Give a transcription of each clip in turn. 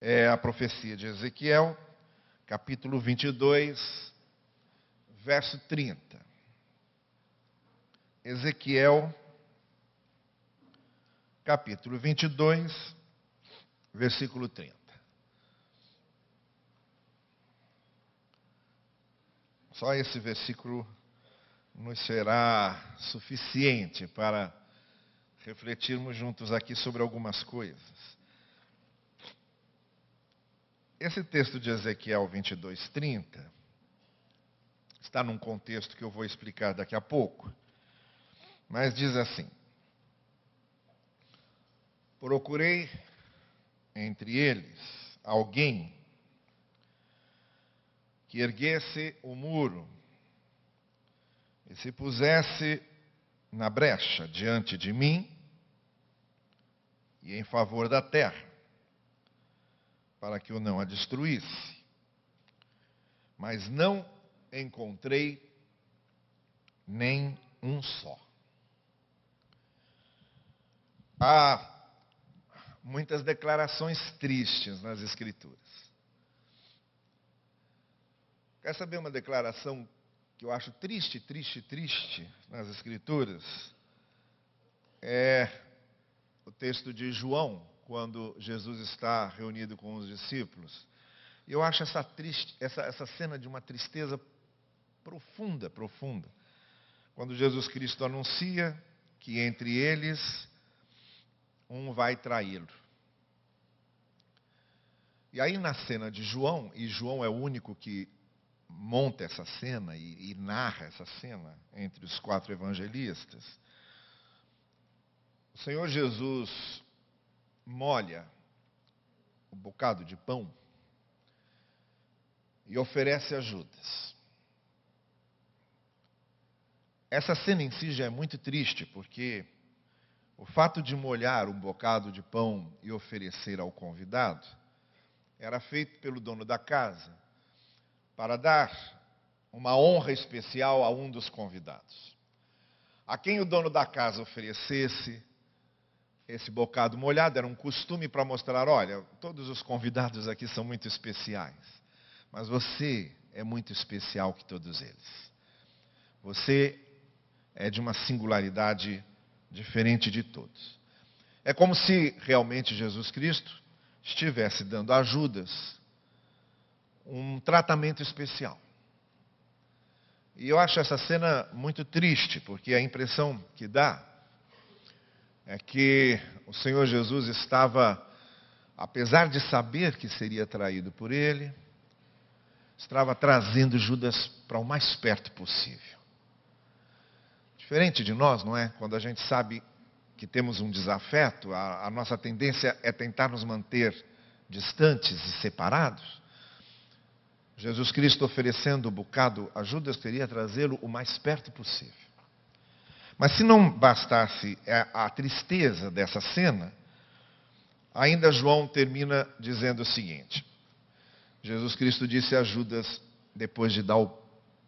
é a profecia de Ezequiel, capítulo 22, verso 30. Ezequiel, capítulo 22, versículo 30. Só esse versículo nos será suficiente para refletirmos juntos aqui sobre algumas coisas. Esse texto de Ezequiel 22, 30 está num contexto que eu vou explicar daqui a pouco, mas diz assim: Procurei entre eles alguém que erguesse o muro e se pusesse na brecha diante de mim e em favor da terra para que eu não a destruísse. Mas não encontrei nem um só. Há muitas declarações tristes nas Escrituras. Quer saber uma declaração que eu acho triste, triste, triste nas Escrituras? É o texto de João, quando Jesus está reunido com os discípulos. Eu acho essa, triste, essa, essa cena de uma tristeza profunda, profunda. Quando Jesus Cristo anuncia que entre eles um vai traí-lo. E aí na cena de João, e João é o único que monta essa cena e, e narra essa cena entre os quatro evangelistas, o Senhor Jesus molha o um bocado de pão e oferece a Judas. Essa cena em si já é muito triste, porque o fato de molhar um bocado de pão e oferecer ao convidado era feito pelo dono da casa para dar uma honra especial a um dos convidados. A quem o dono da casa oferecesse esse bocado molhado, era um costume para mostrar: olha, todos os convidados aqui são muito especiais, mas você é muito especial que todos eles. Você é de uma singularidade diferente de todos. É como se realmente Jesus Cristo estivesse dando a Judas um tratamento especial. E eu acho essa cena muito triste, porque a impressão que dá é que o Senhor Jesus estava, apesar de saber que seria traído por ele, estava trazendo Judas para o mais perto possível. Diferente de nós, não é? Quando a gente sabe que temos um desafeto, a, a nossa tendência é tentar nos manter distantes e separados. Jesus Cristo oferecendo o bocado a Judas queria trazê-lo o mais perto possível. Mas se não bastasse a tristeza dessa cena, ainda João termina dizendo o seguinte: Jesus Cristo disse a Judas, depois de dar o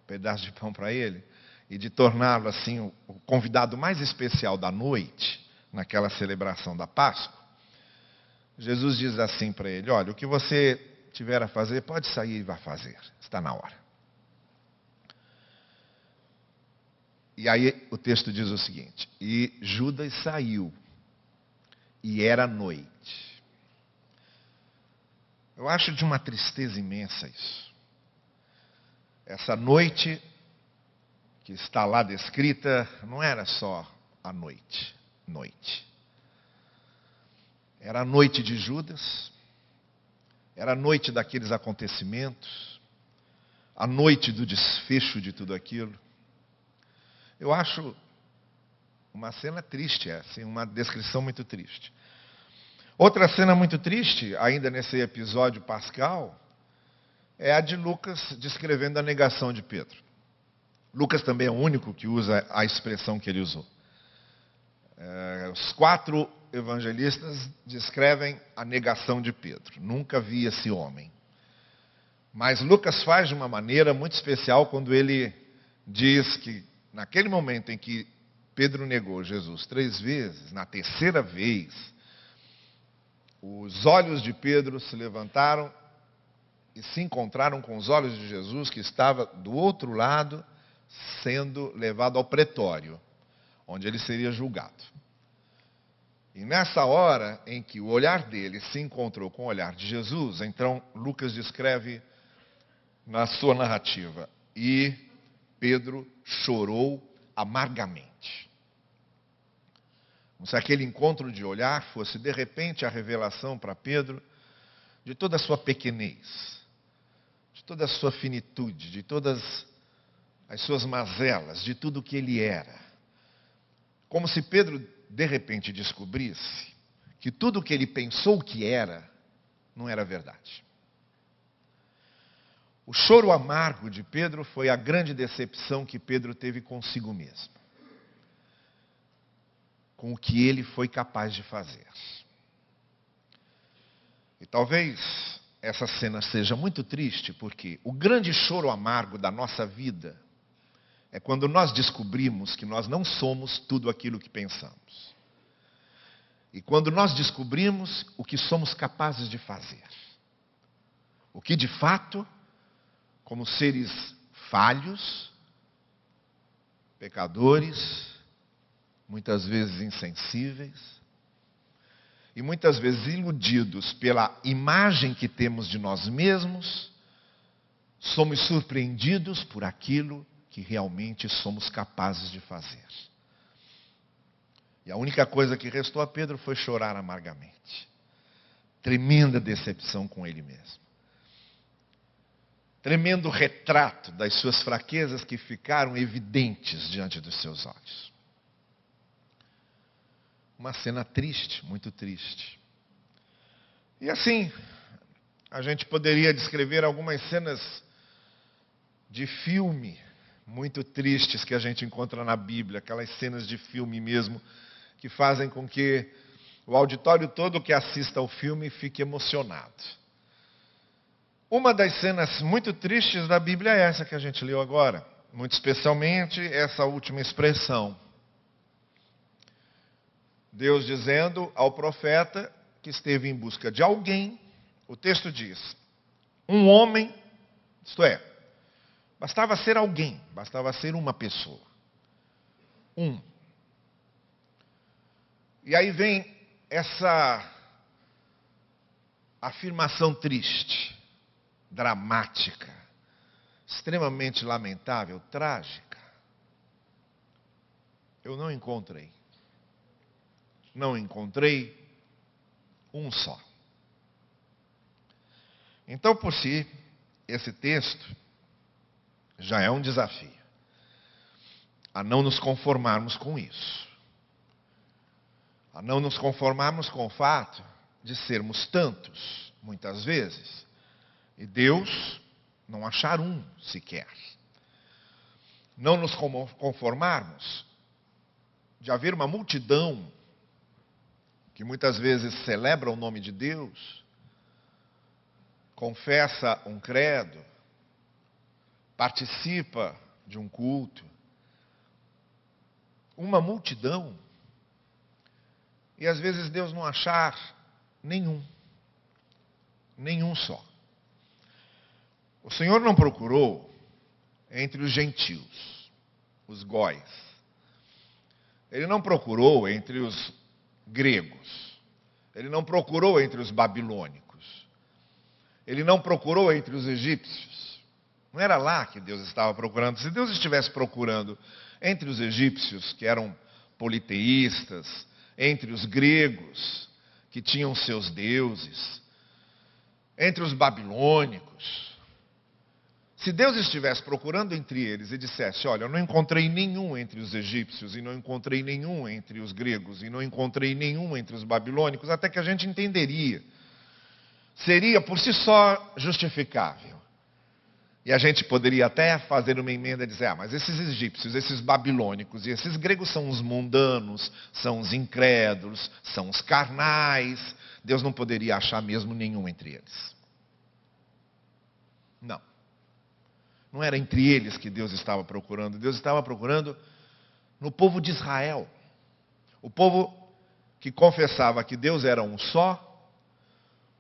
pedaço de pão para ele, e de torná-lo assim o convidado mais especial da noite, naquela celebração da Páscoa, Jesus diz assim para ele: Olha, o que você tiver a fazer, pode sair e vá fazer, está na hora. E aí o texto diz o seguinte: E Judas saiu, e era noite. Eu acho de uma tristeza imensa isso. Essa noite que está lá descrita não era só a noite, noite. Era a noite de Judas, era a noite daqueles acontecimentos, a noite do desfecho de tudo aquilo. Eu acho uma cena triste, é, assim, uma descrição muito triste. Outra cena muito triste, ainda nesse episódio pascal, é a de Lucas descrevendo a negação de Pedro. Lucas também é o único que usa a expressão que ele usou. É, os quatro evangelistas descrevem a negação de Pedro. Nunca vi esse homem. Mas Lucas faz de uma maneira muito especial quando ele diz que naquele momento em que Pedro negou Jesus três vezes, na terceira vez, os olhos de Pedro se levantaram e se encontraram com os olhos de Jesus, que estava do outro lado, sendo levado ao pretório, onde ele seria julgado. E nessa hora em que o olhar dele se encontrou com o olhar de Jesus, então Lucas descreve na sua narrativa: e Pedro chorou amargamente. Como se aquele encontro de olhar fosse de repente a revelação para Pedro de toda a sua pequenez, de toda a sua finitude, de todas as suas mazelas, de tudo o que ele era. Como se Pedro de repente descobrisse que tudo o que ele pensou que era não era verdade. O choro amargo de Pedro foi a grande decepção que Pedro teve consigo mesmo com o que ele foi capaz de fazer. E talvez essa cena seja muito triste, porque o grande choro amargo da nossa vida é quando nós descobrimos que nós não somos tudo aquilo que pensamos. E quando nós descobrimos o que somos capazes de fazer. O que de fato, como seres falhos, pecadores, muitas vezes insensíveis, e muitas vezes iludidos pela imagem que temos de nós mesmos, somos surpreendidos por aquilo que realmente somos capazes de fazer. E a única coisa que restou a Pedro foi chorar amargamente. Tremenda decepção com ele mesmo. Tremendo retrato das suas fraquezas que ficaram evidentes diante dos seus olhos. Uma cena triste, muito triste. E assim, a gente poderia descrever algumas cenas de filme muito tristes que a gente encontra na Bíblia, aquelas cenas de filme mesmo, que fazem com que o auditório todo que assista ao filme fique emocionado. Uma das cenas muito tristes da Bíblia é essa que a gente leu agora, muito especialmente essa última expressão. Deus dizendo ao profeta que esteve em busca de alguém, o texto diz: um homem, isto é, bastava ser alguém, bastava ser uma pessoa. Um. E aí vem essa afirmação triste, dramática, extremamente lamentável, trágica. Eu não encontrei não encontrei um só. Então, por si, esse texto já é um desafio a não nos conformarmos com isso, a não nos conformarmos com o fato de sermos tantos, muitas vezes, e Deus não achar um sequer. Não nos conformarmos de haver uma multidão que muitas vezes celebra o nome de Deus, confessa um credo, participa de um culto, uma multidão, e às vezes Deus não achar nenhum, nenhum só. O Senhor não procurou entre os gentios, os góis. Ele não procurou entre os gregos. Ele não procurou entre os babilônicos. Ele não procurou entre os egípcios. Não era lá que Deus estava procurando. Se Deus estivesse procurando entre os egípcios, que eram politeístas, entre os gregos, que tinham seus deuses, entre os babilônicos, se Deus estivesse procurando entre eles e dissesse: Olha, eu não encontrei nenhum entre os egípcios, e não encontrei nenhum entre os gregos, e não encontrei nenhum entre os babilônicos, até que a gente entenderia. Seria por si só justificável. E a gente poderia até fazer uma emenda e dizer: Ah, mas esses egípcios, esses babilônicos e esses gregos são os mundanos, são os incrédulos, são os carnais. Deus não poderia achar mesmo nenhum entre eles. Não. Não era entre eles que Deus estava procurando, Deus estava procurando no povo de Israel. O povo que confessava que Deus era um só,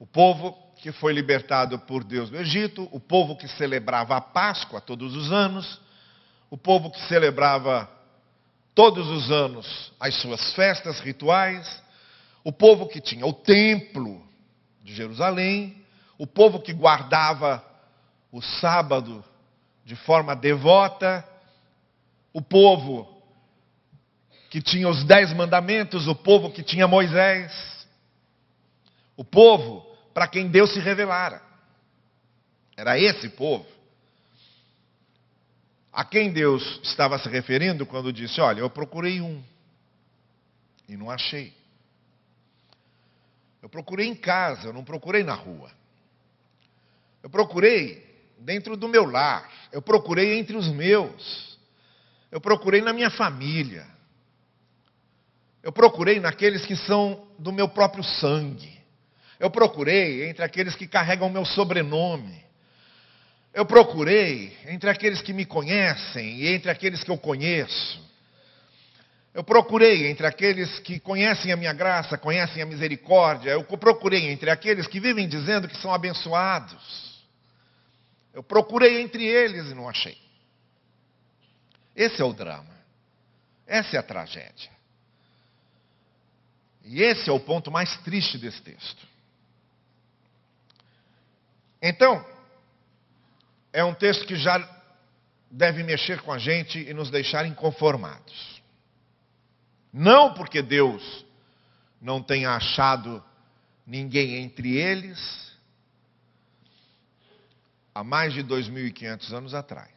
O povo que foi libertado por Deus do Egito, o povo que celebrava a Páscoa todos os anos, o povo que celebrava todos os anos as suas festas rituais, o povo que tinha o templo de Jerusalém, o povo que guardava o sábado de forma devota, o povo que tinha os dez mandamentos, o povo que tinha Moisés, o povo para quem Deus se revelara. Era esse povo a quem Deus estava se referindo quando disse: Olha, eu procurei um e não achei. Eu procurei em casa, eu não procurei na rua. Eu procurei dentro do meu lar, eu procurei entre os meus, eu procurei na minha família, eu procurei naqueles que são do meu próprio sangue, eu procurei entre aqueles que carregam meu sobrenome, eu procurei entre aqueles que me conhecem e entre aqueles que eu conheço. Eu procurei entre aqueles que conhecem a minha graça, conhecem a misericórdia. Eu procurei entre aqueles que vivem dizendo que são abençoados. Eu procurei entre eles e não achei. Esse é o drama. Essa é a tragédia. E esse é o ponto mais triste desse texto. Então, é um texto que já deve mexer com a gente e nos deixar inconformados. Não porque Deus não tenha achado ninguém entre eles há mais de 2.500 anos atrás,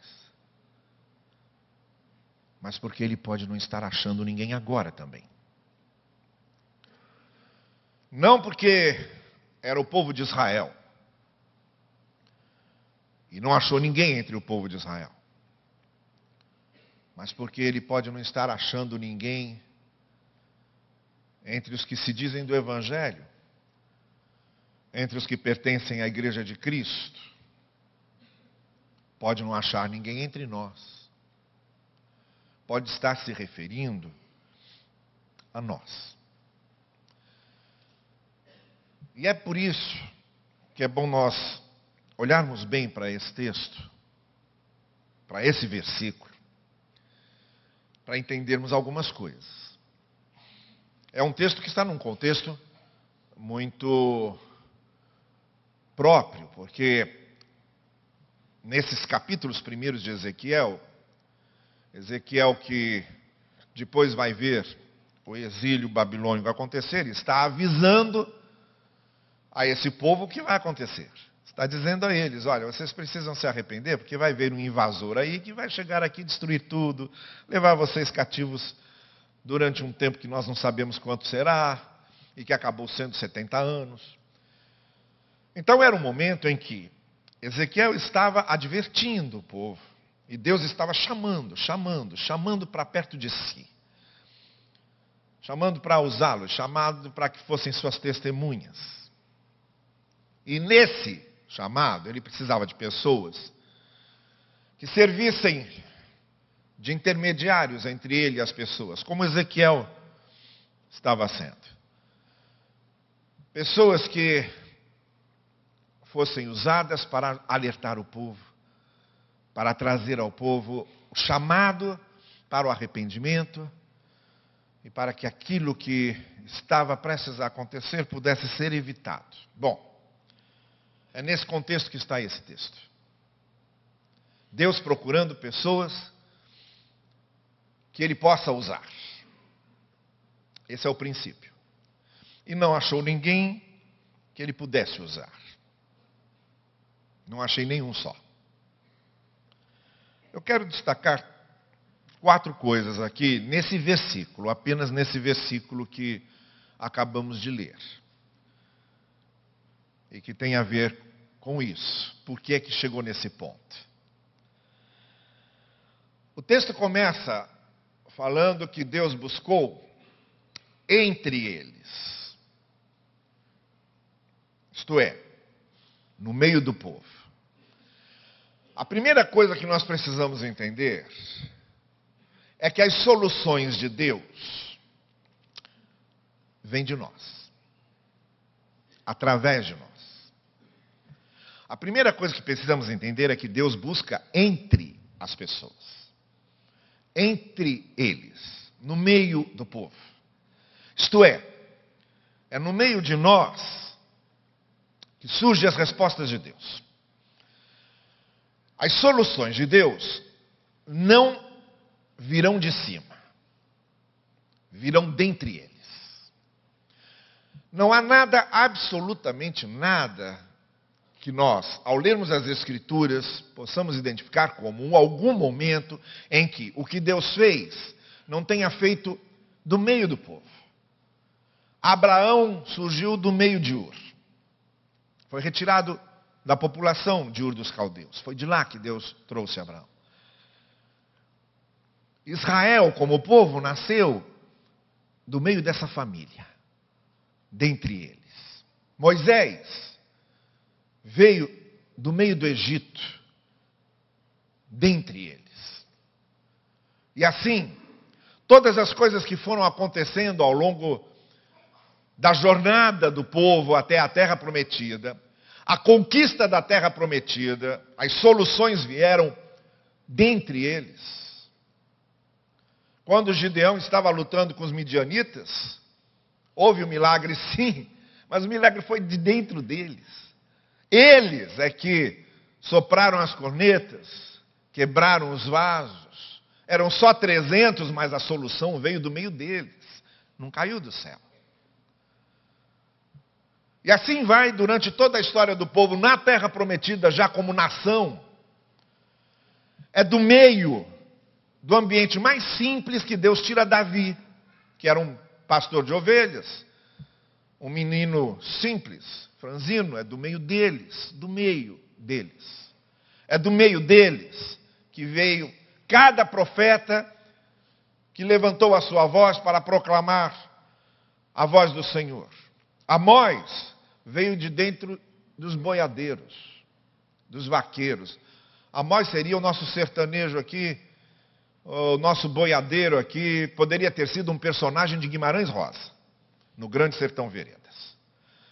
mas porque Ele pode não estar achando ninguém agora também. Não porque era o povo de Israel e não achou ninguém entre o povo de Israel. Mas porque ele pode não estar achando ninguém entre os que se dizem do Evangelho, entre os que pertencem à Igreja de Cristo. Pode não achar ninguém entre nós. Pode estar se referindo a nós. E é por isso que é bom nós olharmos bem para esse texto, para esse versículo, para entendermos algumas coisas. É um texto que está num contexto muito próprio, porque nesses capítulos primeiros de Ezequiel, Ezequiel que depois vai ver o exílio babilônico acontecer, está avisando a esse povo o que vai acontecer. Está dizendo a eles: olha, vocês precisam se arrepender, porque vai vir um invasor aí que vai chegar aqui, destruir tudo, levar vocês cativos durante um tempo que nós não sabemos quanto será, e que acabou sendo 70 anos. Então era um momento em que Ezequiel estava advertindo o povo, e Deus estava chamando, chamando, chamando para perto de si, chamando para usá-los, chamando para que fossem suas testemunhas. E nesse chamado, ele precisava de pessoas que servissem de intermediários entre ele e as pessoas, como Ezequiel estava sendo. Pessoas que fossem usadas para alertar o povo, para trazer ao povo o chamado para o arrependimento e para que aquilo que estava prestes a acontecer pudesse ser evitado. Bom, é nesse contexto que está esse texto. Deus procurando pessoas que ele possa usar. Esse é o princípio. E não achou ninguém que ele pudesse usar. Não achei nenhum só. Eu quero destacar quatro coisas aqui nesse versículo, apenas nesse versículo que acabamos de ler e que tem a ver com isso. Por que é que chegou nesse ponto? O texto começa falando que Deus buscou entre eles. Isto é, no meio do povo. A primeira coisa que nós precisamos entender é que as soluções de Deus vêm de nós, através de nós. A primeira coisa que precisamos entender é que Deus busca entre as pessoas, entre eles, no meio do povo. Isto é, é no meio de nós que surgem as respostas de Deus. As soluções de Deus não virão de cima, virão dentre eles. Não há nada, absolutamente nada, que nós, ao lermos as Escrituras, possamos identificar como um, algum momento em que o que Deus fez não tenha feito do meio do povo. Abraão surgiu do meio de Ur. Foi retirado da população de Ur dos Caldeus. Foi de lá que Deus trouxe Abraão. Israel, como povo, nasceu do meio dessa família, dentre eles. Moisés veio do meio do Egito, dentre eles. E assim, todas as coisas que foram acontecendo ao longo da jornada do povo até a terra prometida, a conquista da terra prometida, as soluções vieram dentre eles. Quando Gideão estava lutando com os midianitas, houve um milagre sim, mas o milagre foi de dentro deles. Eles é que sopraram as cornetas, quebraram os vasos. Eram só 300, mas a solução veio do meio deles, não caiu do céu. E assim vai durante toda a história do povo na terra prometida, já como nação. É do meio do ambiente mais simples que Deus tira Davi, que era um pastor de ovelhas, um menino simples, franzino, é do meio deles, do meio deles. É do meio deles que veio cada profeta que levantou a sua voz para proclamar a voz do Senhor. Amós veio de dentro dos boiadeiros, dos vaqueiros. Amós seria o nosso sertanejo aqui, o nosso boiadeiro aqui poderia ter sido um personagem de Guimarães Rosa, no Grande Sertão Veredas.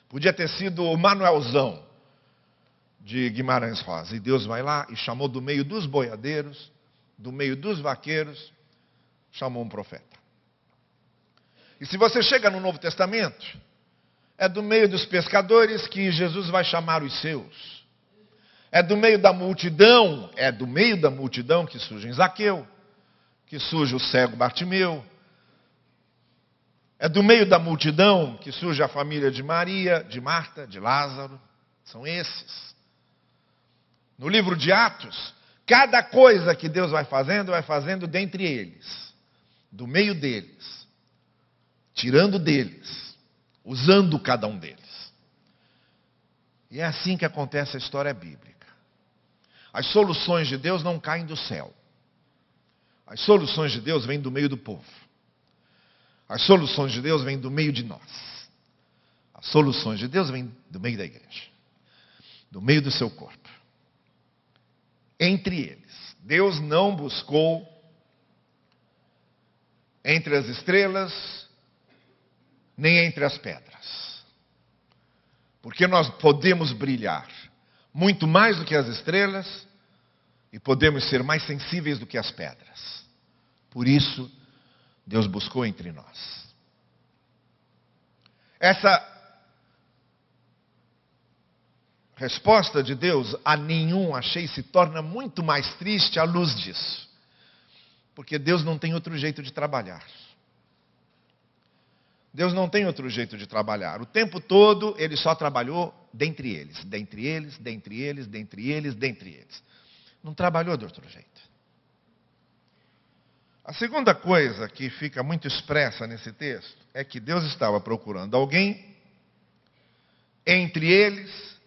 Podia ter sido o Manuelzão de Guimarães Rosa. E Deus vai lá e chamou do meio dos boiadeiros, do meio dos vaqueiros, chamou um profeta. E se você chega no Novo Testamento, é do meio dos pescadores que Jesus vai chamar os seus. É do meio da multidão, é do meio da multidão que surge Zaqueu que surge o cego Bartimeu. É do meio da multidão que surge a família de Maria, de Marta, de Lázaro. São esses. No livro de Atos, cada coisa que Deus vai fazendo, vai fazendo dentre eles, do meio deles, tirando deles, usando cada um deles. E é assim que acontece a história bíblica. As soluções de Deus não caem do céu. As soluções de Deus vêm do meio do povo. As soluções de Deus vêm do meio de nós. As soluções de Deus vêm do meio da igreja, do meio do seu corpo. Entre eles, Deus não buscou entre as estrelas, nem entre as pedras. Porque nós podemos brilhar muito mais do que as estrelas e podemos ser mais sensíveis do que as pedras. Por isso, Deus buscou entre nós. Essa resposta de Deus a nenhum achei se torna muito mais triste à luz disso. Porque Deus não tem outro jeito de trabalhar. Deus não tem outro jeito de trabalhar. O tempo todo ele só trabalhou dentre eles, dentre eles, dentre eles, dentre eles, dentre eles. Não trabalhou de outro jeito. A segunda coisa que fica muito expressa nesse texto é que Deus estava procurando alguém entre eles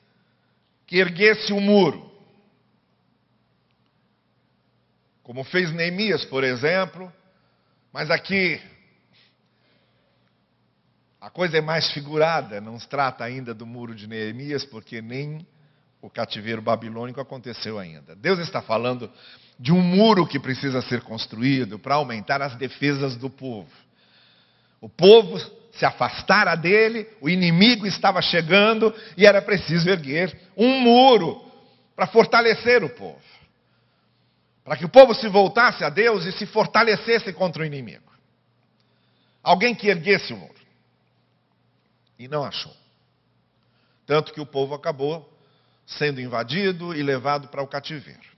que erguesse um muro. Como fez Neemias, por exemplo, mas aqui a coisa é mais figurada, não se trata ainda do muro de Neemias, porque nem o cativeiro babilônico aconteceu ainda. Deus está falando de um muro que precisa ser construído para aumentar as defesas do povo. O povo se afastara dele, o inimigo estava chegando e era preciso erguer um muro para fortalecer o povo. Para que o povo se voltasse a Deus e se fortalecesse contra o inimigo. Alguém que erguesse o muro. E não achou. Tanto que o povo acabou sendo invadido e levado para o cativeiro.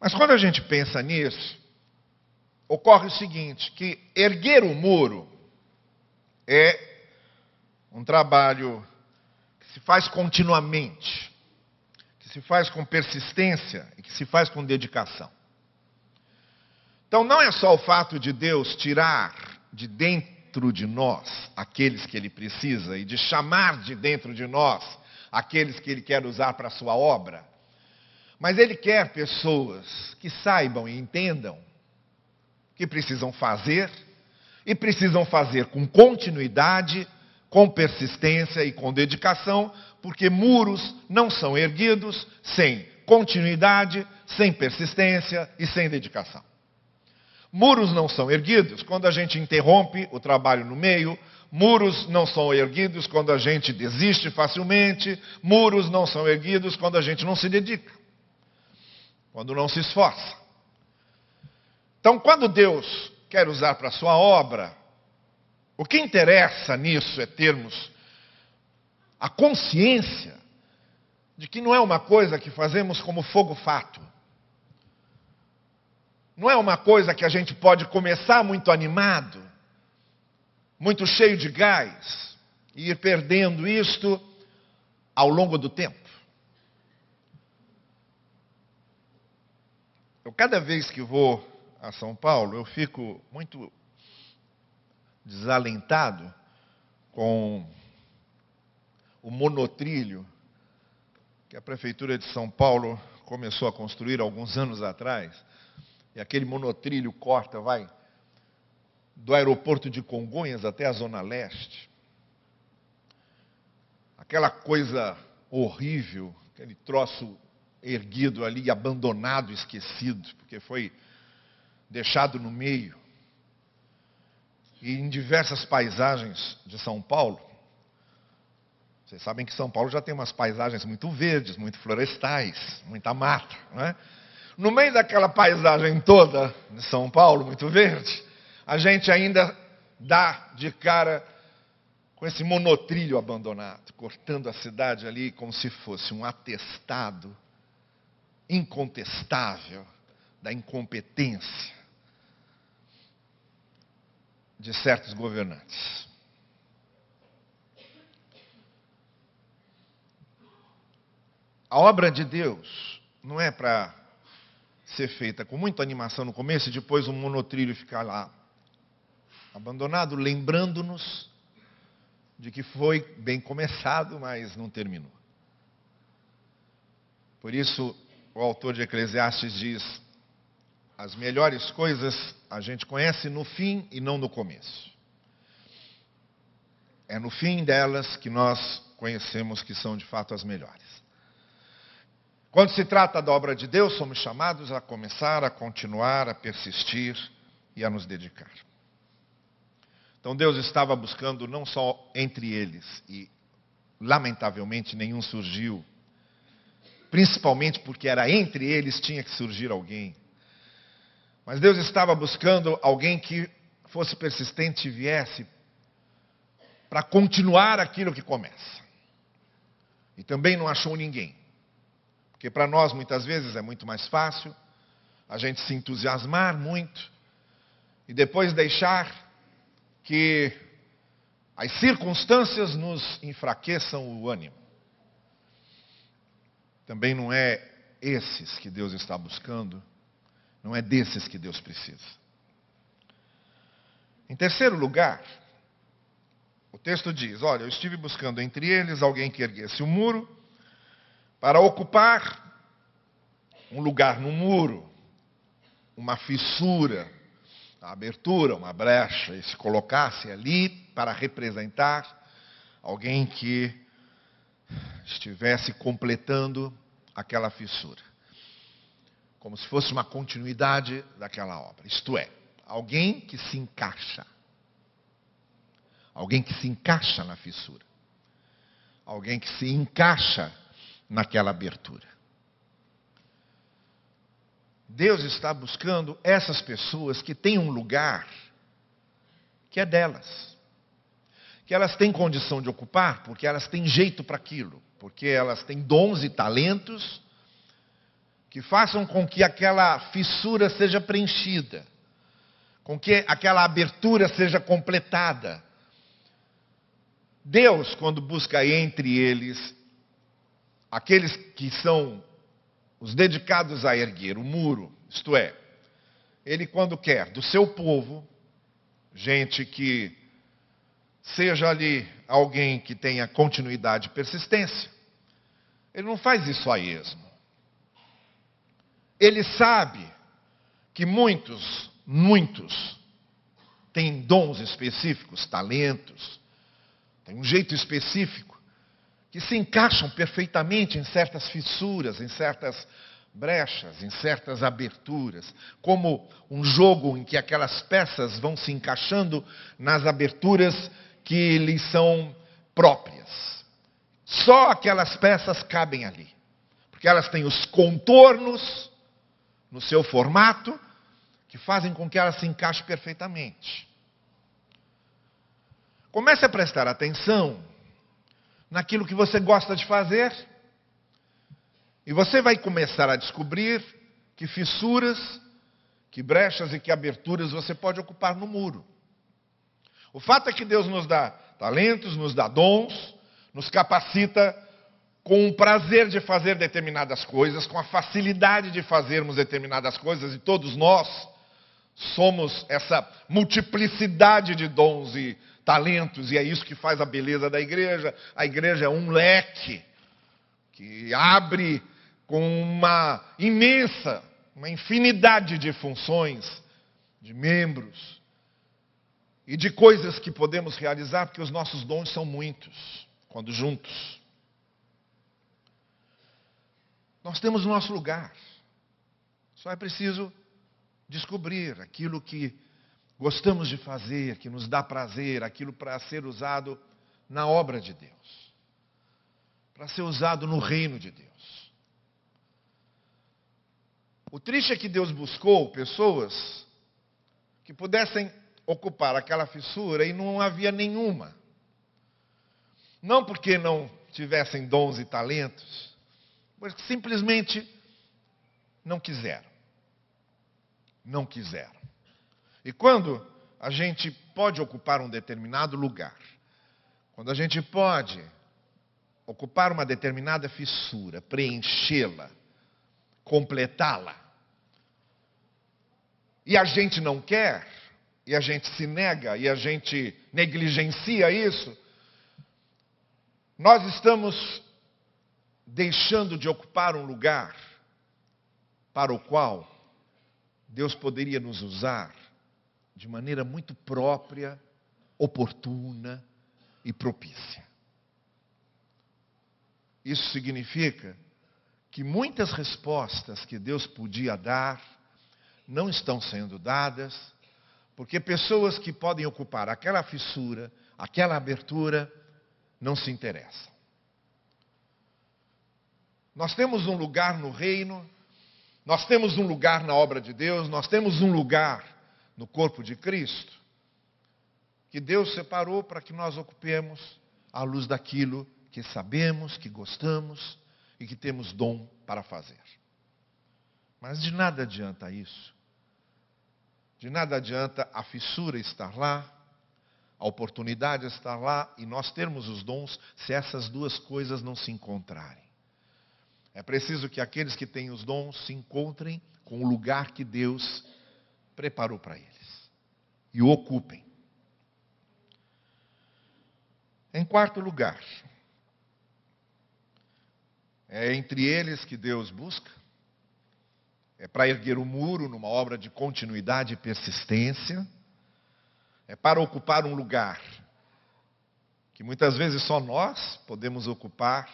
Mas quando a gente pensa nisso, ocorre o seguinte: que erguer o muro é um trabalho que se faz continuamente, que se faz com persistência e que se faz com dedicação. Então não é só o fato de Deus tirar de dentro de nós aqueles que Ele precisa e de chamar de dentro de nós aqueles que Ele quer usar para a sua obra, mas Ele quer pessoas que saibam e entendam que precisam fazer e precisam fazer com continuidade, com persistência e com dedicação, porque muros não são erguidos sem continuidade, sem persistência e sem dedicação. Muros não são erguidos quando a gente interrompe o trabalho no meio, muros não são erguidos quando a gente desiste facilmente, muros não são erguidos quando a gente não se dedica, quando não se esforça. Então, quando Deus quer usar para a sua obra, o que interessa nisso é termos a consciência de que não é uma coisa que fazemos como fogo fato. Não é uma coisa que a gente pode começar muito animado, muito cheio de gás, e ir perdendo isto ao longo do tempo. Eu, cada vez que vou a São Paulo, eu fico muito desalentado com o monotrilho que a Prefeitura de São Paulo começou a construir alguns anos atrás. E aquele monotrilho corta, vai do aeroporto de Congonhas até a Zona Leste. Aquela coisa horrível, aquele troço erguido ali, abandonado, esquecido, porque foi deixado no meio. E em diversas paisagens de São Paulo, vocês sabem que São Paulo já tem umas paisagens muito verdes, muito florestais, muita mata, não é? No meio daquela paisagem toda de São Paulo, muito verde, a gente ainda dá de cara com esse monotrilho abandonado, cortando a cidade ali como se fosse um atestado incontestável da incompetência de certos governantes. A obra de Deus não é para ser feita com muita animação no começo e depois um monotrilho ficar lá abandonado, lembrando-nos de que foi bem começado, mas não terminou. Por isso, o autor de Eclesiastes diz: as melhores coisas a gente conhece no fim e não no começo. É no fim delas que nós conhecemos que são de fato as melhores. Quando se trata da obra de Deus, somos chamados a começar, a continuar, a persistir e a nos dedicar. Então Deus estava buscando não só entre eles, e lamentavelmente nenhum surgiu, principalmente porque era entre eles tinha que surgir alguém. Mas Deus estava buscando alguém que fosse persistente e viesse para continuar aquilo que começa. E também não achou ninguém. Porque para nós muitas vezes é muito mais fácil a gente se entusiasmar muito e depois deixar que as circunstâncias nos enfraqueçam o ânimo. Também não é esses que Deus está buscando não é desses que Deus precisa. Em terceiro lugar, o texto diz: Olha, eu estive buscando entre eles alguém que erguesse o um muro para ocupar um lugar no muro, uma fissura, uma abertura, uma brecha, e se colocasse ali para representar alguém que estivesse completando aquela fissura como se fosse uma continuidade daquela obra. Isto é, alguém que se encaixa. Alguém que se encaixa na fissura. Alguém que se encaixa naquela abertura. Deus está buscando essas pessoas que têm um lugar que é delas. Que elas têm condição de ocupar, porque elas têm jeito para aquilo, porque elas têm dons e talentos que façam com que aquela fissura seja preenchida, com que aquela abertura seja completada. Deus, quando busca entre eles aqueles que são os dedicados a erguer o muro, isto é, ele quando quer do seu povo, gente que seja ali alguém que tenha continuidade e persistência, ele não faz isso a esmo. Ele sabe que muitos, muitos, têm dons específicos, talentos, têm um jeito específico, que se encaixam perfeitamente em certas fissuras, em certas brechas, em certas aberturas, como um jogo em que aquelas peças vão se encaixando nas aberturas que lhes são próprias. Só aquelas peças cabem ali, porque elas têm os contornos no seu formato, que fazem com que ela se encaixe perfeitamente. Comece a prestar atenção naquilo que você gosta de fazer, e você vai começar a descobrir que fissuras, que brechas e que aberturas você pode ocupar no muro. O fato é que Deus nos dá talentos, nos dá dons, nos capacita com o prazer de fazer determinadas coisas, com a facilidade de fazermos determinadas coisas, e todos nós somos essa multiplicidade de dons e talentos, e é isso que faz a beleza da igreja. A igreja é um leque que abre com uma imensa, uma infinidade de funções, de membros e de coisas que podemos realizar, porque os nossos dons são muitos, quando juntos. Nós temos o nosso lugar. Só é preciso descobrir aquilo que gostamos de fazer, que nos dá prazer, aquilo para ser usado na obra de Deus, para ser usado no reino de Deus. O triste é que Deus buscou pessoas que pudessem ocupar aquela fissura e não havia nenhuma. Não porque não tivessem dons e talentos, mas simplesmente não quiseram. Não quiseram. E quando a gente pode ocupar um determinado lugar, quando a gente pode ocupar uma determinada fissura, preenchê-la, completá-la, e a gente não quer, e a gente se nega, e a gente negligencia isso, nós estamos deixando de ocupar um lugar para o qual Deus poderia nos usar de maneira muito própria, oportuna e propícia. Isso significa que muitas respostas que Deus podia dar não estão sendo dadas, porque pessoas que podem ocupar aquela fissura, aquela abertura, não se interessam. Nós temos um lugar no reino, nós temos um lugar na obra de Deus, nós temos um lugar no corpo de Cristo, que Deus separou para que nós ocupemos à luz daquilo que sabemos, que gostamos e que temos dom para fazer. Mas de nada adianta isso. De nada adianta a fissura estar lá, a oportunidade estar lá e nós termos os dons se essas duas coisas não se encontrarem. É preciso que aqueles que têm os dons se encontrem com o lugar que Deus preparou para eles e o ocupem. Em quarto lugar, é entre eles que Deus busca, é para erguer o muro numa obra de continuidade e persistência, é para ocupar um lugar que muitas vezes só nós podemos ocupar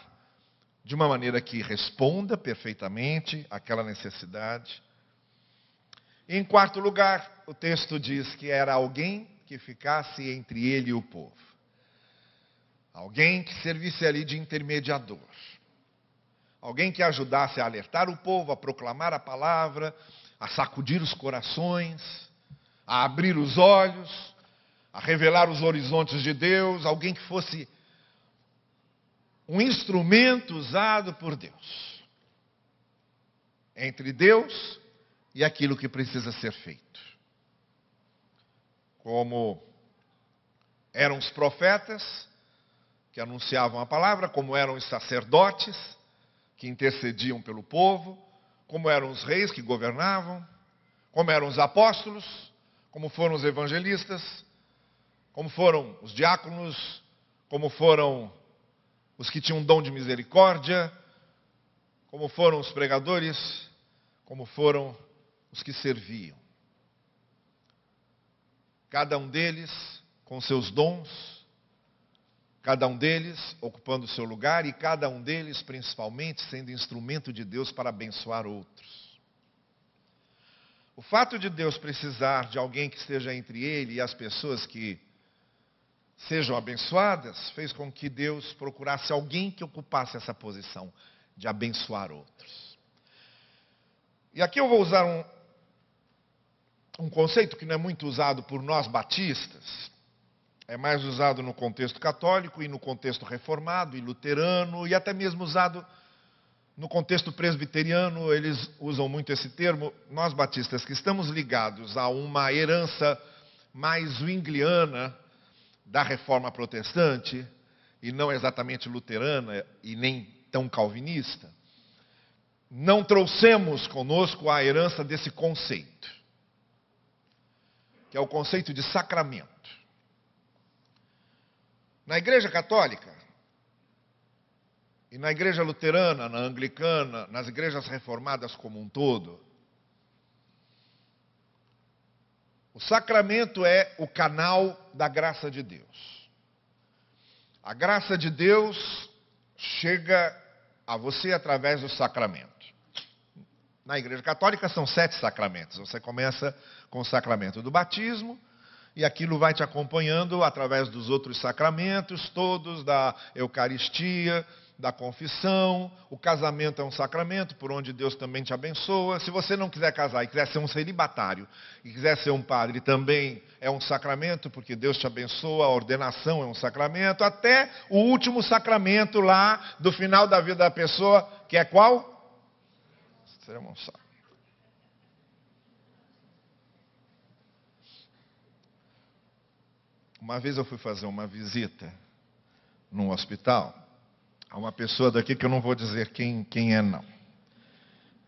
de uma maneira que responda perfeitamente àquela necessidade. Em quarto lugar, o texto diz que era alguém que ficasse entre ele e o povo. Alguém que servisse ali de intermediador. Alguém que ajudasse a alertar o povo, a proclamar a palavra, a sacudir os corações, a abrir os olhos, a revelar os horizontes de Deus, alguém que fosse um instrumento usado por Deus. Entre Deus e aquilo que precisa ser feito. Como eram os profetas que anunciavam a palavra, como eram os sacerdotes que intercediam pelo povo, como eram os reis que governavam, como eram os apóstolos, como foram os evangelistas, como foram os diáconos, como foram os que tinham dom de misericórdia, como foram os pregadores, como foram os que serviam. Cada um deles com seus dons, cada um deles ocupando o seu lugar e cada um deles, principalmente, sendo instrumento de Deus para abençoar outros. O fato de Deus precisar de alguém que esteja entre ele e as pessoas que sejam abençoadas fez com que Deus procurasse alguém que ocupasse essa posição de abençoar outros. E aqui eu vou usar um, um conceito que não é muito usado por nós batistas, é mais usado no contexto católico e no contexto reformado e luterano e até mesmo usado no contexto presbiteriano, eles usam muito esse termo. Nós batistas que estamos ligados a uma herança mais wingliana da reforma protestante e não exatamente luterana e nem tão calvinista, não trouxemos conosco a herança desse conceito que é o conceito de sacramento. Na Igreja Católica, e na Igreja Luterana, na Anglicana, nas igrejas reformadas como um todo, o sacramento é o canal da graça de Deus. A graça de Deus chega a você através do sacramento. Na Igreja Católica são sete sacramentos. Você começa com o sacramento do batismo, e aquilo vai te acompanhando através dos outros sacramentos, todos da Eucaristia, da confissão. O casamento é um sacramento por onde Deus também te abençoa. Se você não quiser casar e quiser ser um celibatário e quiser ser um padre, também é um sacramento, porque Deus te abençoa. A ordenação é um sacramento. Até o último sacramento lá do final da vida da pessoa, que é qual? Seremos só. Uma vez eu fui fazer uma visita num hospital a uma pessoa daqui que eu não vou dizer quem, quem é, não.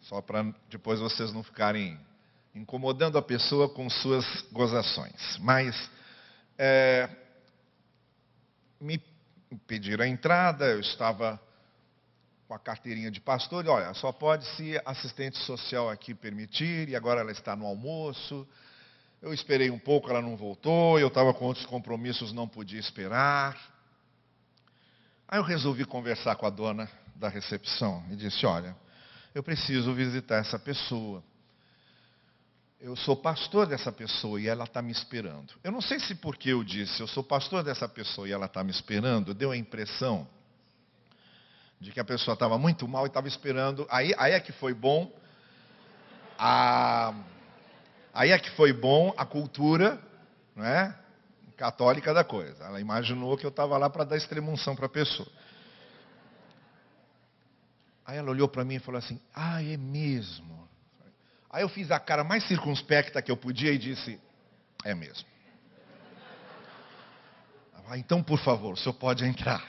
Só para depois vocês não ficarem incomodando a pessoa com suas gozações. Mas é, me pediram a entrada, eu estava com a carteirinha de pastor, e olha, só pode se assistente social aqui permitir, e agora ela está no almoço. Eu esperei um pouco, ela não voltou, eu estava com outros compromissos, não podia esperar. Aí eu resolvi conversar com a dona da recepção e disse: Olha, eu preciso visitar essa pessoa. Eu sou pastor dessa pessoa e ela está me esperando. Eu não sei se porque eu disse, eu sou pastor dessa pessoa e ela está me esperando, deu a impressão de que a pessoa estava muito mal e estava esperando. Aí, aí é que foi bom. A, aí é que foi bom a cultura não é, católica da coisa. Ela imaginou que eu estava lá para dar extremunção para a pessoa. Aí ela olhou para mim e falou assim: Ah, é mesmo. Aí eu fiz a cara mais circunspecta que eu podia e disse: É mesmo. Ah, então, por favor, o senhor pode entrar.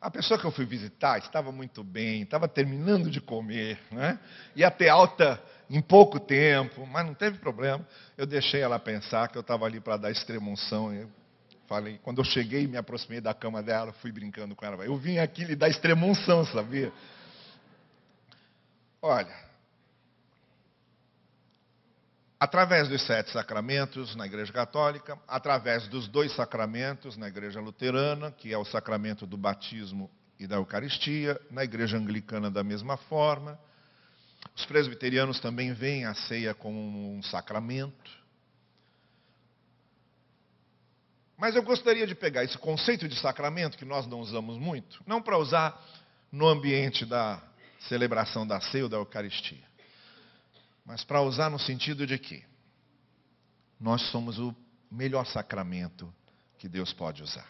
A pessoa que eu fui visitar estava muito bem, estava terminando de comer, né? ia ter alta em pouco tempo, mas não teve problema. Eu deixei ela pensar que eu estava ali para dar extremunção. Eu falei, quando eu cheguei e me aproximei da cama dela, fui brincando com ela. Eu vim aqui lhe dar extremunção, sabia? Olha, através dos sete sacramentos na Igreja Católica, através dos dois sacramentos na Igreja Luterana, que é o sacramento do batismo e da Eucaristia, na Igreja Anglicana da mesma forma. Os presbiterianos também veem a ceia como um sacramento. Mas eu gostaria de pegar esse conceito de sacramento, que nós não usamos muito, não para usar no ambiente da celebração da ceia ou da Eucaristia mas para usar no sentido de que nós somos o melhor sacramento que Deus pode usar.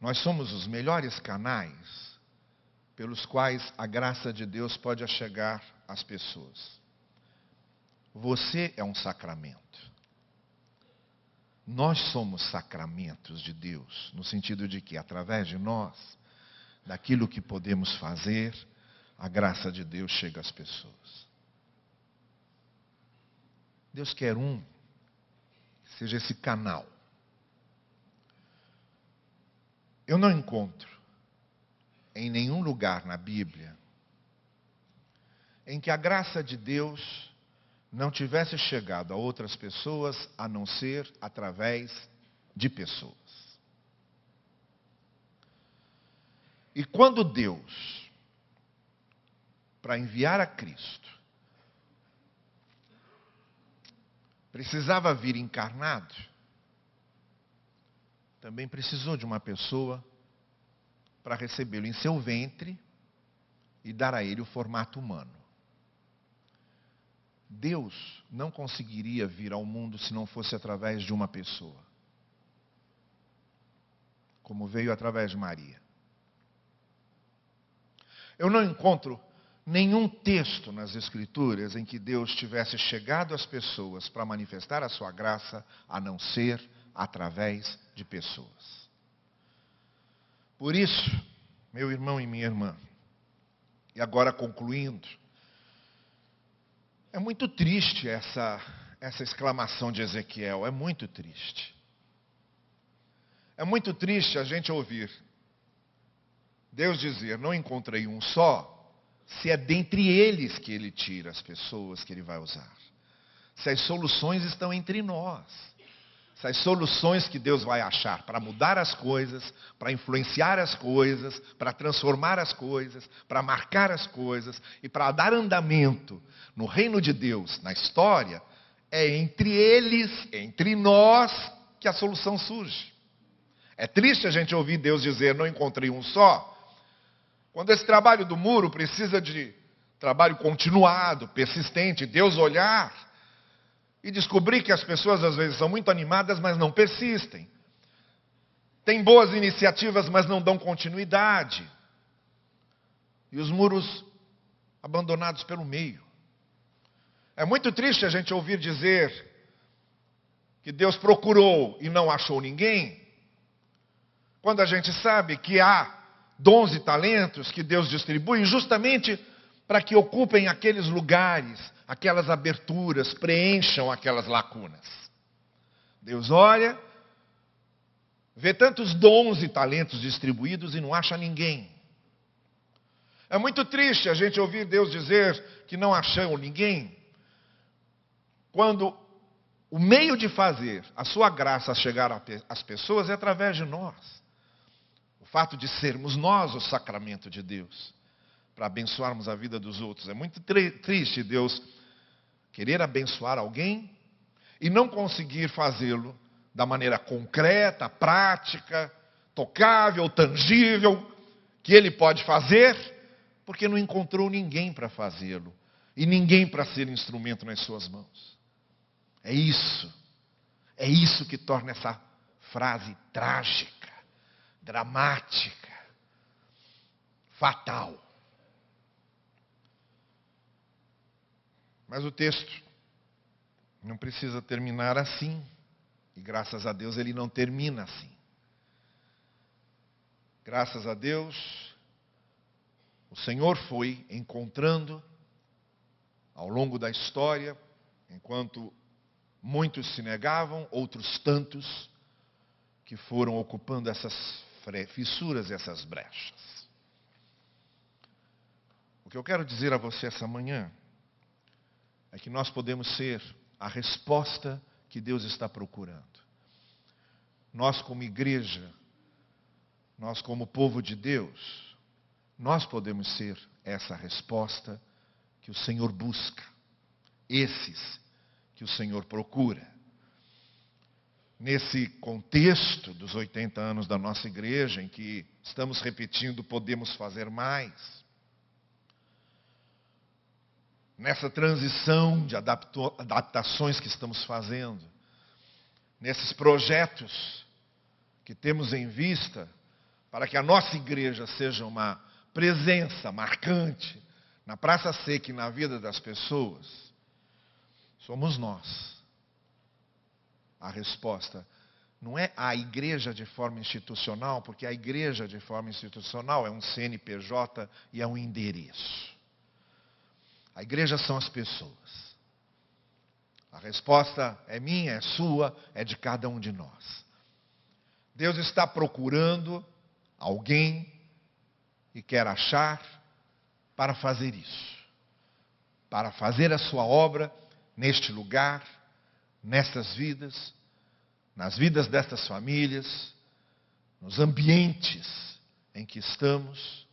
Nós somos os melhores canais pelos quais a graça de Deus pode chegar às pessoas. Você é um sacramento. Nós somos sacramentos de Deus, no sentido de que, através de nós, daquilo que podemos fazer, a graça de Deus chega às pessoas. Deus quer um que seja esse canal. Eu não encontro em nenhum lugar na Bíblia em que a graça de Deus não tivesse chegado a outras pessoas a não ser através de pessoas. E quando Deus, para enviar a Cristo, precisava vir encarnado, também precisou de uma pessoa para recebê-lo em seu ventre e dar a ele o formato humano. Deus não conseguiria vir ao mundo se não fosse através de uma pessoa. Como veio através de Maria. Eu não encontro nenhum texto nas Escrituras em que Deus tivesse chegado às pessoas para manifestar a sua graça, a não ser através de pessoas. Por isso, meu irmão e minha irmã, e agora concluindo, é muito triste essa, essa exclamação de Ezequiel, é muito triste. É muito triste a gente ouvir Deus dizer: Não encontrei um só, se é dentre eles que ele tira as pessoas que ele vai usar. Se as soluções estão entre nós essas soluções que Deus vai achar para mudar as coisas, para influenciar as coisas, para transformar as coisas, para marcar as coisas e para dar andamento no reino de Deus, na história, é entre eles, entre nós, que a solução surge. É triste a gente ouvir Deus dizer: Não encontrei um só. Quando esse trabalho do muro precisa de trabalho continuado, persistente, Deus olhar e descobri que as pessoas às vezes são muito animadas, mas não persistem. Tem boas iniciativas, mas não dão continuidade. E os muros abandonados pelo meio. É muito triste a gente ouvir dizer que Deus procurou e não achou ninguém, quando a gente sabe que há dons e talentos que Deus distribui justamente para que ocupem aqueles lugares aquelas aberturas, preencham aquelas lacunas. Deus olha, vê tantos dons e talentos distribuídos e não acha ninguém. É muito triste a gente ouvir Deus dizer que não achou ninguém, quando o meio de fazer a sua graça chegar às pessoas é através de nós. Fato de sermos nós o sacramento de Deus, para abençoarmos a vida dos outros. É muito triste Deus querer abençoar alguém e não conseguir fazê-lo da maneira concreta, prática, tocável, tangível, que ele pode fazer, porque não encontrou ninguém para fazê-lo e ninguém para ser instrumento nas suas mãos. É isso, é isso que torna essa frase trágica, dramática, fatal. Mas o texto não precisa terminar assim. E graças a Deus ele não termina assim. Graças a Deus, o Senhor foi encontrando ao longo da história, enquanto muitos se negavam, outros tantos que foram ocupando essas fissuras, essas brechas. O que eu quero dizer a você essa manhã é que nós podemos ser a resposta que Deus está procurando. Nós, como igreja, nós, como povo de Deus, nós podemos ser essa resposta que o Senhor busca, esses que o Senhor procura. Nesse contexto dos 80 anos da nossa igreja, em que estamos repetindo, podemos fazer mais nessa transição de adaptações que estamos fazendo, nesses projetos que temos em vista, para que a nossa igreja seja uma presença marcante na Praça Seca e na vida das pessoas, somos nós. A resposta não é a igreja de forma institucional, porque a igreja de forma institucional é um CNPJ e é um endereço. A igreja são as pessoas. A resposta é minha, é sua, é de cada um de nós. Deus está procurando alguém e quer achar para fazer isso. Para fazer a sua obra neste lugar, nestas vidas nas vidas destas famílias, nos ambientes em que estamos.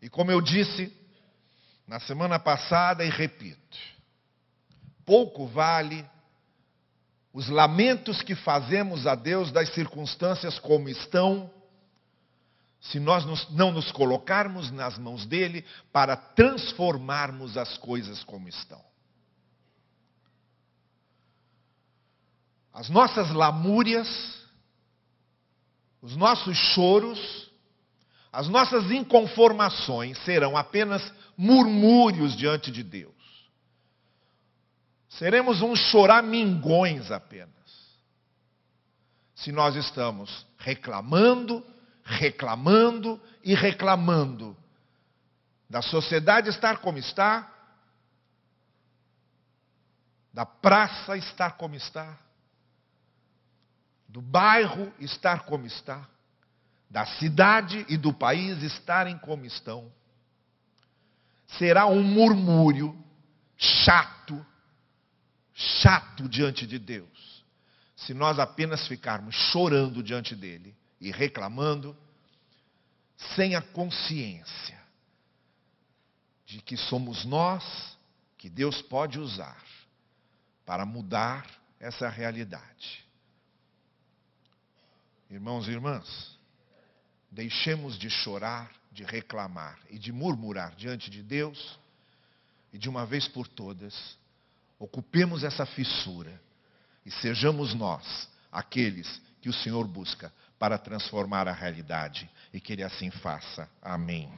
E como eu disse na semana passada e repito, pouco vale os lamentos que fazemos a Deus das circunstâncias como estão, se nós não nos colocarmos nas mãos dele para transformarmos as coisas como estão. As nossas lamúrias, os nossos choros, as nossas inconformações serão apenas murmúrios diante de Deus. Seremos uns choramingões apenas. Se nós estamos reclamando, reclamando e reclamando da sociedade estar como está, da praça estar como está, do bairro estar como está, da cidade e do país estarem como estão, será um murmúrio chato, chato diante de Deus, se nós apenas ficarmos chorando diante dele e reclamando, sem a consciência de que somos nós que Deus pode usar para mudar essa realidade. Irmãos e irmãs, deixemos de chorar, de reclamar e de murmurar diante de Deus e de uma vez por todas, ocupemos essa fissura e sejamos nós aqueles que o Senhor busca para transformar a realidade e que Ele assim faça. Amém.